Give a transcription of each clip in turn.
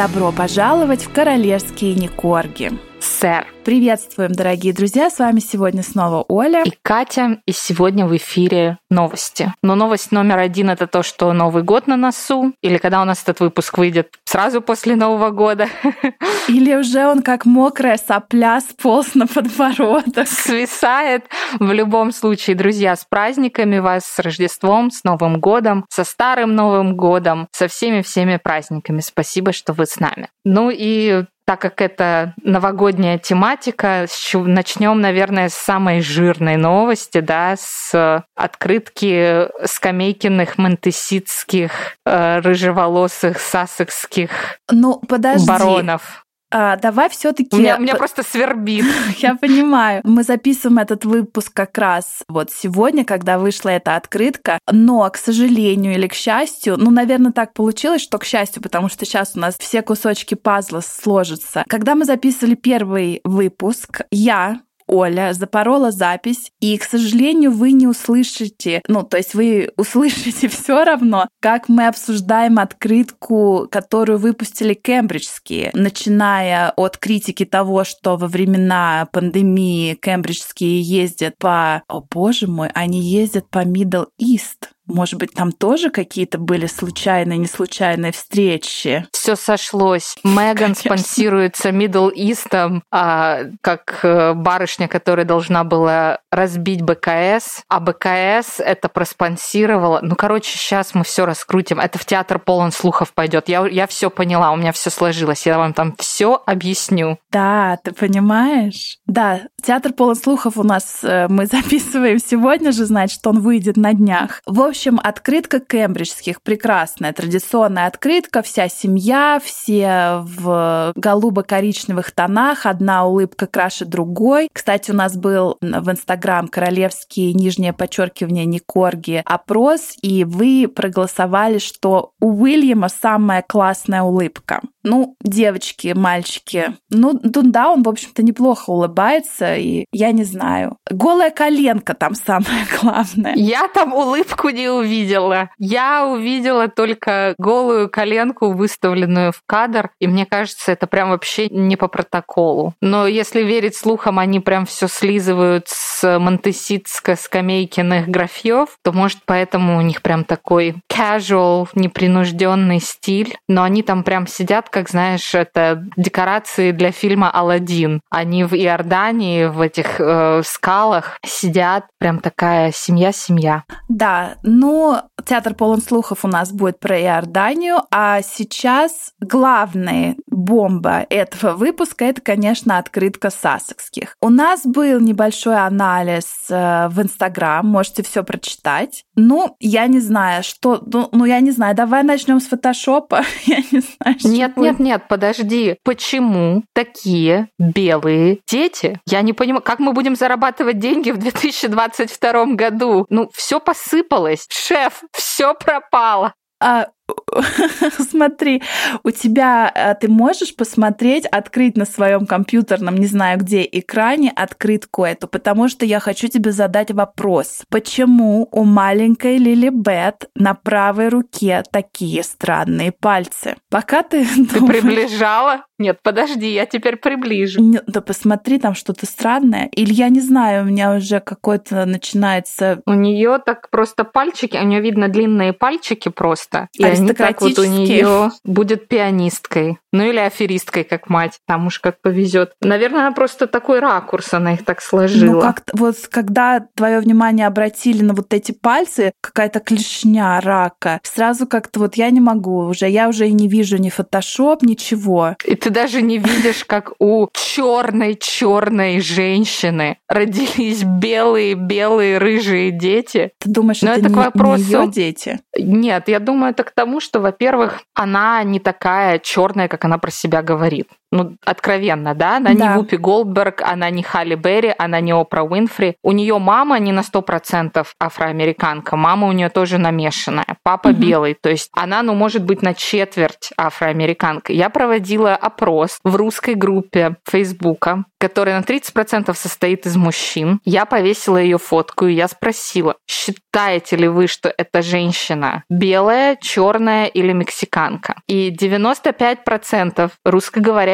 Добро пожаловать в королевские Никорги. Сэр. Приветствуем, дорогие друзья! С вами сегодня снова Оля и Катя. И сегодня в эфире новости. Но новость номер один — это то, что Новый год на носу. Или когда у нас этот выпуск выйдет сразу после Нового года. Или уже он как мокрая сопля сполз на подбородок. Свисает. В любом случае, друзья, с праздниками вас, с Рождеством, с Новым годом, со Старым Новым годом, со всеми-всеми праздниками. Спасибо, что вы с нами. Ну и так как это новогодняя тематика, начнем, наверное, с самой жирной новости, да, с открытки скамейкиных, монтеситских, э, рыжеволосых, сасекских ну, подожди. баронов. А, давай все-таки. Меня, меня просто свербит. Я понимаю. Мы записываем этот выпуск как раз вот сегодня, когда вышла эта открытка. Но, к сожалению или к счастью, ну, наверное, так получилось, что к счастью, потому что сейчас у нас все кусочки пазла сложатся. Когда мы записывали первый выпуск, я Оля запорола запись, и, к сожалению, вы не услышите, ну, то есть вы услышите все равно, как мы обсуждаем открытку, которую выпустили кембриджские, начиная от критики того, что во времена пандемии кембриджские ездят по... О, боже мой, они ездят по Middle East. Может быть, там тоже какие-то были случайные, не случайные встречи? Все сошлось. Меган спонсируется Middle East, а, как э, барышня, которая должна была разбить БКС, а БКС это проспонсировала. Ну, короче, сейчас мы все раскрутим. Это в театр полон слухов пойдет. Я, я все поняла, у меня все сложилось. Я вам там все объясню. Да, ты понимаешь? Да, театр полон слухов у нас э, мы записываем сегодня же, значит, он выйдет на днях. В общем, общем, открытка кембриджских прекрасная, традиционная открытка, вся семья, все в голубо-коричневых тонах, одна улыбка краше другой. Кстати, у нас был в Инстаграм королевские нижнее подчеркивание Никорги опрос, и вы проголосовали, что у Уильяма самая классная улыбка. Ну, девочки, мальчики. Ну, да, он, в общем-то, неплохо улыбается, и я не знаю. Голая коленка там самое главное. Я там улыбку не увидела. Я увидела только голую коленку, выставленную в кадр, и мне кажется, это прям вообще не по протоколу. Но если верить слухам, они прям все слизывают с монтеситско-скамейкиных графьев, то, может, поэтому у них прям такой casual, непринужденный стиль. Но они там прям сидят, как знаешь, это декорации для фильма «Аладдин». Они в Иордании, в этих э, скалах сидят, прям такая семья-семья. Да, ну, театр полон слухов у нас будет про Иорданию, а сейчас главная бомба этого выпуска это, конечно, открытка сасекских. У нас был небольшой анализ э, в Инстаграм, можете все прочитать. Ну, я не знаю, что, ну, ну я не знаю, давай начнем с фотошопа. я не знаю. Нет, нет, нет, подожди. Почему такие белые дети? Я не понимаю, как мы будем зарабатывать деньги в 2022 году? Ну, все посыпалось шеф, все пропало. А, смотри, у тебя э, ты можешь посмотреть, открыть на своем компьютерном, не знаю где, экране открытку эту, потому что я хочу тебе задать вопрос. Почему у маленькой Лили Бет на правой руке такие странные пальцы? Пока ты... Ты думаешь... приближала? Нет, подожди, я теперь приближу. Не, да посмотри, там что-то странное. Или я не знаю, у меня уже какой-то начинается... У нее так просто пальчики, у нее видно длинные пальчики просто. И они так вот у нее будет пианисткой. Ну или аферисткой, как мать. Там уж как повезет. Наверное, она просто такой ракурс, она их так сложила. Ну как вот когда твое внимание обратили на вот эти пальцы, какая-то клешня рака, сразу как-то вот я не могу уже, я уже и не вижу ни фотошоп, ничего. И ты даже не видишь, как у черной черной женщины родились белые белые рыжие дети. Ты думаешь, Но это, это не, к вопросу... не ее дети? Нет, я думаю, это к тому, что, во-первых, она не такая черная, как она про себя говорит. Ну, откровенно, да? Она да. не Вупи Голдберг, она не Халли Берри, она не Опра Уинфри. У нее мама не на 100% афроамериканка, мама у нее тоже намешанная. Папа угу. белый, то есть она, ну, может быть, на четверть афроамериканка. Я проводила опрос в русской группе Фейсбука, которая на 30% состоит из мужчин. Я повесила ее фотку, и я спросила, считаете ли вы, что эта женщина белая, черная или мексиканка? И 95%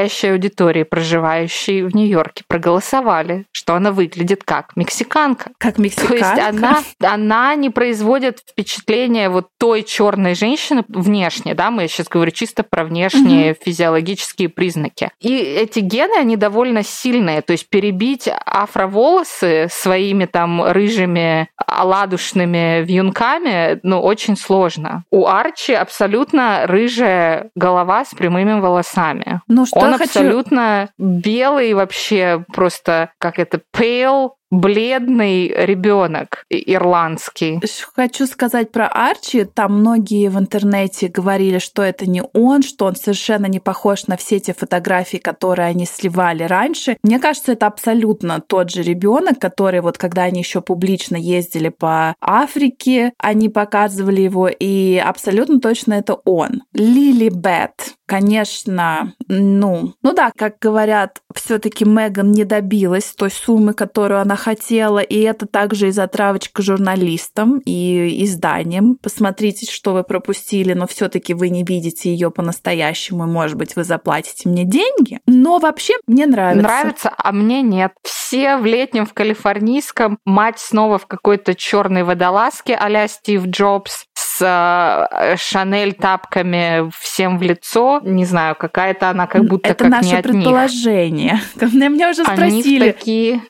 русскоговорящей аудитории, проживающей в Нью-Йорке, проголосовали, что она выглядит как мексиканка. Как мексиканка? То есть она, она не производит впечатление вот той черной женщины внешне, да, мы сейчас говорю чисто про внешние угу. физиологические признаки. И эти гены, они довольно сильные, то есть перебить афроволосы своими там рыжими оладушными вьюнками, ну, очень сложно. У Арчи абсолютно рыжая голова с прямыми волосами. Ну, что Он хочу... абсолютно белый вообще, просто как это, pale бледный ребенок ирландский. Хочу сказать про Арчи. Там многие в интернете говорили, что это не он, что он совершенно не похож на все те фотографии, которые они сливали раньше. Мне кажется, это абсолютно тот же ребенок, который вот когда они еще публично ездили по Африке, они показывали его, и абсолютно точно это он. Лили Бет. Конечно, ну, ну да, как говорят, все-таки Меган не добилась той суммы, которую она хотела, и это также и затравочка журналистам и изданиям. Посмотрите, что вы пропустили, но все-таки вы не видите ее по-настоящему, и, может быть, вы заплатите мне деньги. Но вообще мне нравится. Нравится, а мне нет. Все в летнем в калифорнийском, мать снова в какой-то черной водолазке а Стив Джобс, с э, Шанель тапками всем в лицо. Не знаю, какая-то она как будто это как наше не от предположение. Них. Меня уже спросили. Они такие...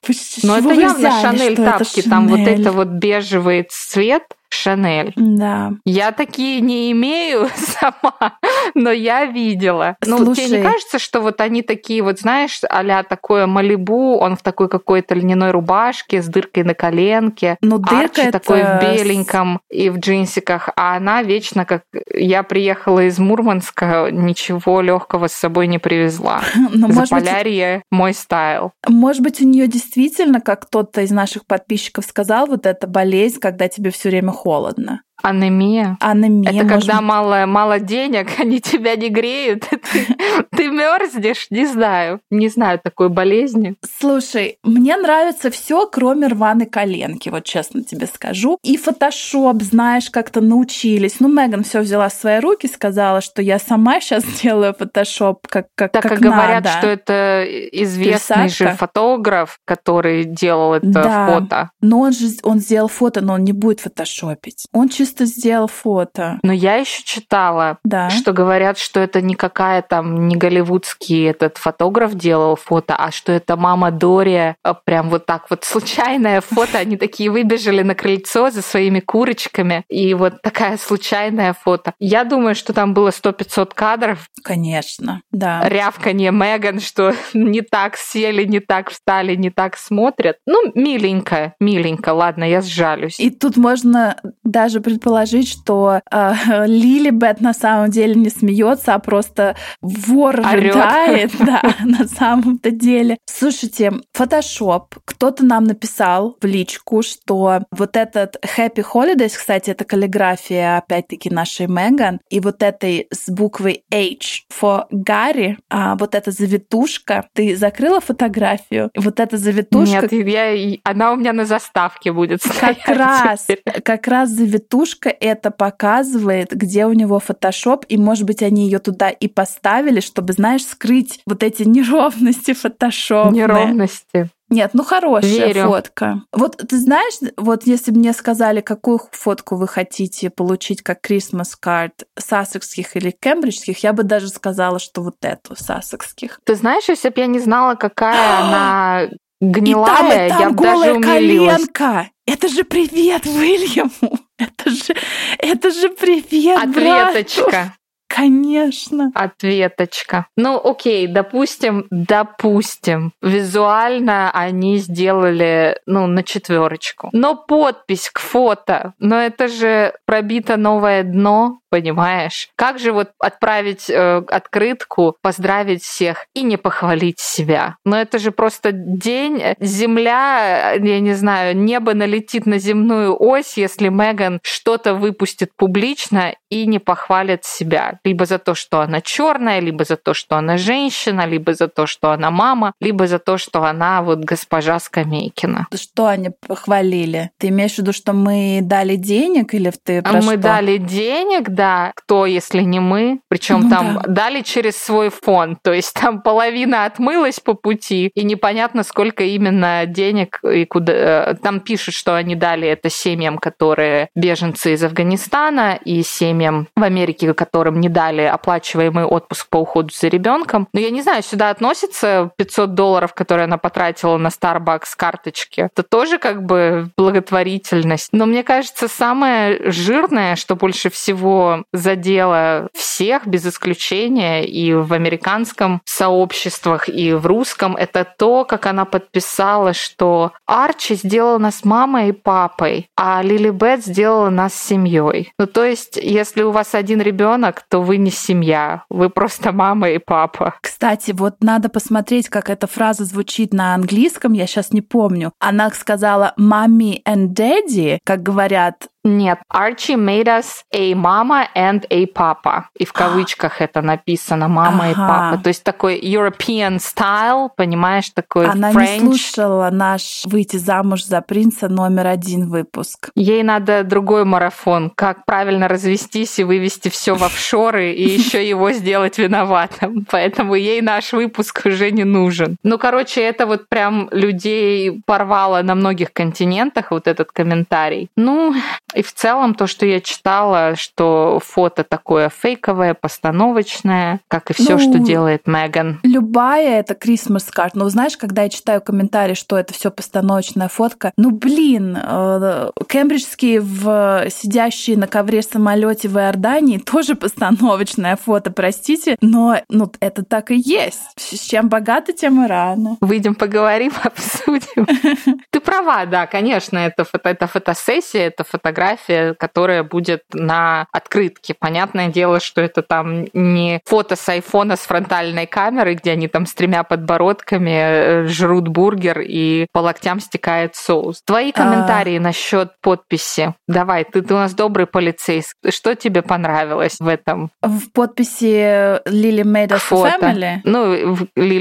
Но это явно Шанель тапки. Там вот это вот бежевый цвет. Шанель. Да. Я такие не имею сама, но я видела. Слушай. Ну, тебе не кажется, что вот они такие вот, знаешь, а такое Малибу, он в такой какой-то льняной рубашке с дыркой на коленке, ну, дырка Арчи такой в беленьком и в джинсиках, а она вечно как... Я приехала из Мурманска, ничего легкого с собой не привезла. Но, Заполярье быть, мой стайл. Может быть, у нее действительно, как кто-то из наших подписчиков сказал, вот эта болезнь, когда тебе все время холодно. Анемия. Анемия. Это может... когда мало, мало денег, они тебя не греют, ты, ты мерзнешь, не знаю, не знаю такой болезни. Слушай, мне нравится все, кроме рваной коленки, вот честно тебе скажу. И фотошоп, знаешь, как-то научились. Ну, Меган все взяла в свои руки, сказала, что я сама сейчас делаю фотошоп, как как Так как говорят, надо. что это известный Писашка. же фотограф, который делал это да. фото. Но он же он сделал фото, но он не будет фотошопить. Он чисто чисто сделал фото. Но я еще читала, да. что говорят, что это не какая там не голливудский этот фотограф делал фото, а что это мама Дори а, прям вот так вот случайное фото. Они такие выбежали на крыльцо за своими курочками, и вот такая случайная фото. Я думаю, что там было 100-500 кадров. Конечно, да. Рявканье Меган, что не так сели, не так встали, не так смотрят. Ну, миленько, миленько, ладно, я сжалюсь. И тут можно даже предположить, что э, Лили Бет на самом деле не смеется, а просто вор рыдает, да, на самом-то деле. Слушайте, Photoshop. Кто-то нам написал в личку, что вот этот Happy Holidays, кстати, это каллиграфия, опять-таки, нашей Меган, и вот этой с буквой H for Гарри, а вот эта завитушка, ты закрыла фотографию? Вот эта завитушка... Нет, я, она у меня на заставке будет стоять. Как раз, как раз завитушка картушка это показывает, где у него фотошоп, и, может быть, они ее туда и поставили, чтобы, знаешь, скрыть вот эти неровности фотошопа. Неровности. Нет, ну хорошая Верю. фотка. Вот ты знаешь, вот если бы мне сказали, какую фотку вы хотите получить как Christmas card, сассекских или кембриджских, я бы даже сказала, что вот эту сассекских. Ты знаешь, если бы я не знала, какая она гнилая, и там, и там я голая даже коленка. Это же привет Уильяму. Это же, это же привет, Ответочка. Брату. Конечно. Ответочка. Ну, окей, допустим, допустим, визуально они сделали, ну, на четверочку. Но подпись к фото, но это же пробито новое дно, понимаешь? Как же вот отправить э, открытку, поздравить всех и не похвалить себя? Но это же просто день, э, земля, я не знаю, небо налетит на земную ось, если Меган что-то выпустит публично и не похвалит себя. Либо за то, что она черная, либо за то, что она женщина, либо за то, что она мама, либо за то, что она вот госпожа Скамейкина. Что они похвалили? Ты имеешь в виду, что мы дали денег или ты про Мы что? дали денег, да. Кто, если не мы? Причем Ну там да. дали через свой фонд. То есть там половина отмылась по пути, и непонятно, сколько именно денег и куда. э, Там пишут, что они дали это семьям, которые беженцы из Афганистана, и семьям в Америке, которым не дали оплачиваемый отпуск по уходу за ребенком. Но я не знаю, сюда относится 500 долларов, которые она потратила на Starbucks карточки. Это тоже как бы благотворительность. Но мне кажется, самое жирное, что больше всего задело всех без исключения и в американском сообществах, и в русском, это то, как она подписала, что Арчи сделал нас мамой и папой, а Лили Бет сделала нас семьей. Ну, то есть, если у вас один ребенок, то вы не семья, вы просто мама и папа. Кстати, вот надо посмотреть, как эта фраза звучит на английском, я сейчас не помню. Она сказала «mommy and daddy», как говорят Нет, Archie made us a mama and a papa. И в кавычках это написано мама и Ага. папа. То есть такой European style, понимаешь, такой Она French. не слушала наш «Выйти замуж за принца» номер один выпуск. Ей надо другой марафон. Как правильно развестись и вывести все в офшоры и еще его сделать виноватым. Поэтому ей наш выпуск уже не нужен. Ну, короче, это вот прям людей порвало на многих континентах, вот этот комментарий. Ну, и в целом то, что я читала, что фото такое фейковое, постановочное, как и все, Ну, что делает Меган. Любая это Christmas card. Но знаешь, когда я читаю комментарии, что это все постановочная фотка, ну блин, э, кембриджские в сидящие на ковре самолете в Иордании тоже постановочное фото, простите, но ну, это так и есть. С чем богато, тем и рано. Выйдем, поговорим, обсудим. Ты права, да, конечно, это фотосессия, это фотография, которая будет на открытке. Понятное дело, что это там не фото с айфона с фронтальной камерой, где они там с тремя подбородками э, жрут бургер и по локтям стекает соус. Твои А. комментарии насчет подписи. Давай, ты, ты у нас добрый полицейский. Что тебе понравилось в этом В подписи a фото? family. Ну,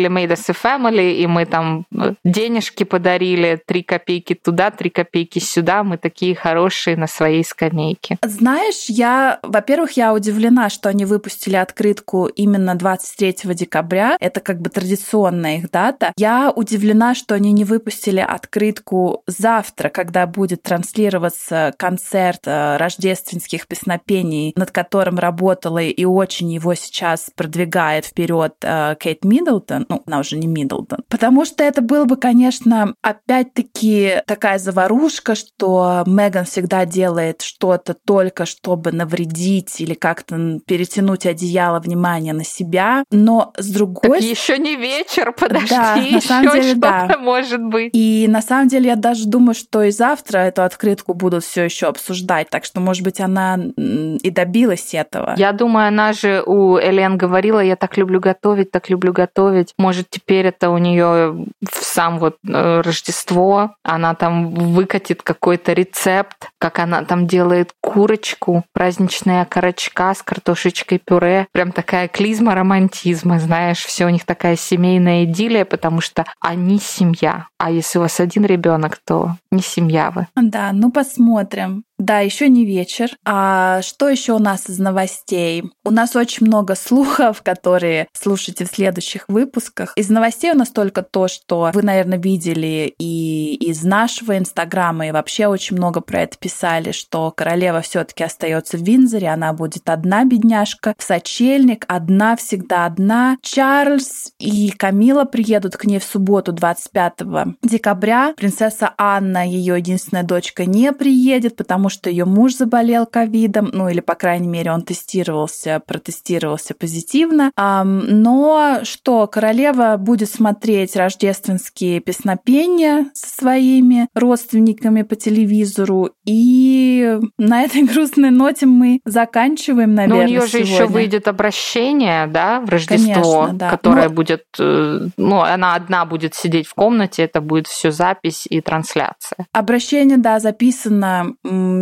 made us a family, и мы там э, денежки подарили, три копейки туда, три копейки сюда. Мы такие хорошие на своей скамейке. Знаешь, я, во-первых, я удивлена, что они выпустили открытку именно 23 декабря. Это как бы традиционная их дата. Я удивлена, что они не выпустили открытку завтра, когда будет транслироваться концерт э, рождественских песнопений, над которым работала и очень его сейчас продвигает вперед э, Кейт Миддлтон. Ну, она уже не Миддлтон. Потому что это было бы, конечно, опять-таки такая заварушка, что Меган всегда делает что-то только чтобы навредить или как-то перетянуть одеяло внимания на себя. Но с другой стороны... Еще не вечер, подожди, Да, на еще самом деле, что-то да. может быть. И на самом деле я даже думаю, что и завтра эту открытку будут все еще обсуждать. Так что, может быть, она и добилась этого. Я думаю, она же у Элен говорила, я так люблю готовить, так люблю готовить. Может, теперь это у нее в сам вот э, Рождество, она там выкатит какой-то рецепт, как она там делает курочку, праздничная окорочка с картошечкой пюре. Прям такая клизма романтизма, знаешь, все у них такая семейная идиллия, потому что они семья. А если у вас один ребенок, то не семья вы. Да, ну посмотрим. Да, еще не вечер. А что еще у нас из новостей? У нас очень много слухов, которые слушайте в следующих выпусках. Из новостей у нас только то, что вы, наверное, видели и из нашего инстаграма, и вообще очень много про это писали, что королева все-таки остается в Винзоре, она будет одна бедняжка, в сочельник, одна, всегда одна. Чарльз и Камила приедут к ней в субботу 25 декабря. Принцесса Анна, ее единственная дочка, не приедет, потому потому что ее муж заболел ковидом, ну или, по крайней мере, он тестировался, протестировался позитивно. Но что, королева будет смотреть рождественские песнопения со своими родственниками по телевизору. И на этой грустной ноте мы заканчиваем, наверное, Но у нее же сегодня. еще выйдет обращение, да, в Рождество, Конечно, да. которое ну, будет, э, ну, она одна будет сидеть в комнате, это будет все запись и трансляция. Обращение, да, записано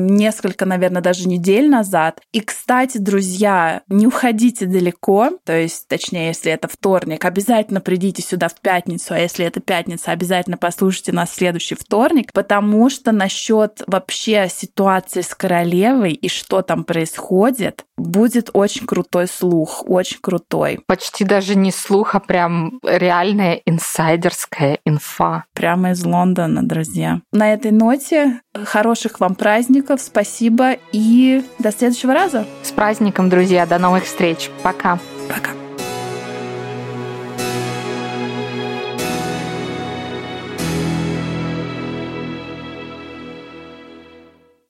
несколько, наверное, даже недель назад. И, кстати, друзья, не уходите далеко, то есть, точнее, если это вторник, обязательно придите сюда в пятницу, а если это пятница, обязательно послушайте нас в следующий вторник, потому что насчет вообще ситуации с королевой и что там происходит, будет очень крутой слух, очень крутой. Почти даже не слух, а прям реальная инсайдерская инфа. Прямо из Лондона, друзья. На этой ноте хороших вам праздников, спасибо и до следующего раза. С праздником, друзья, до новых встреч. Пока. Пока.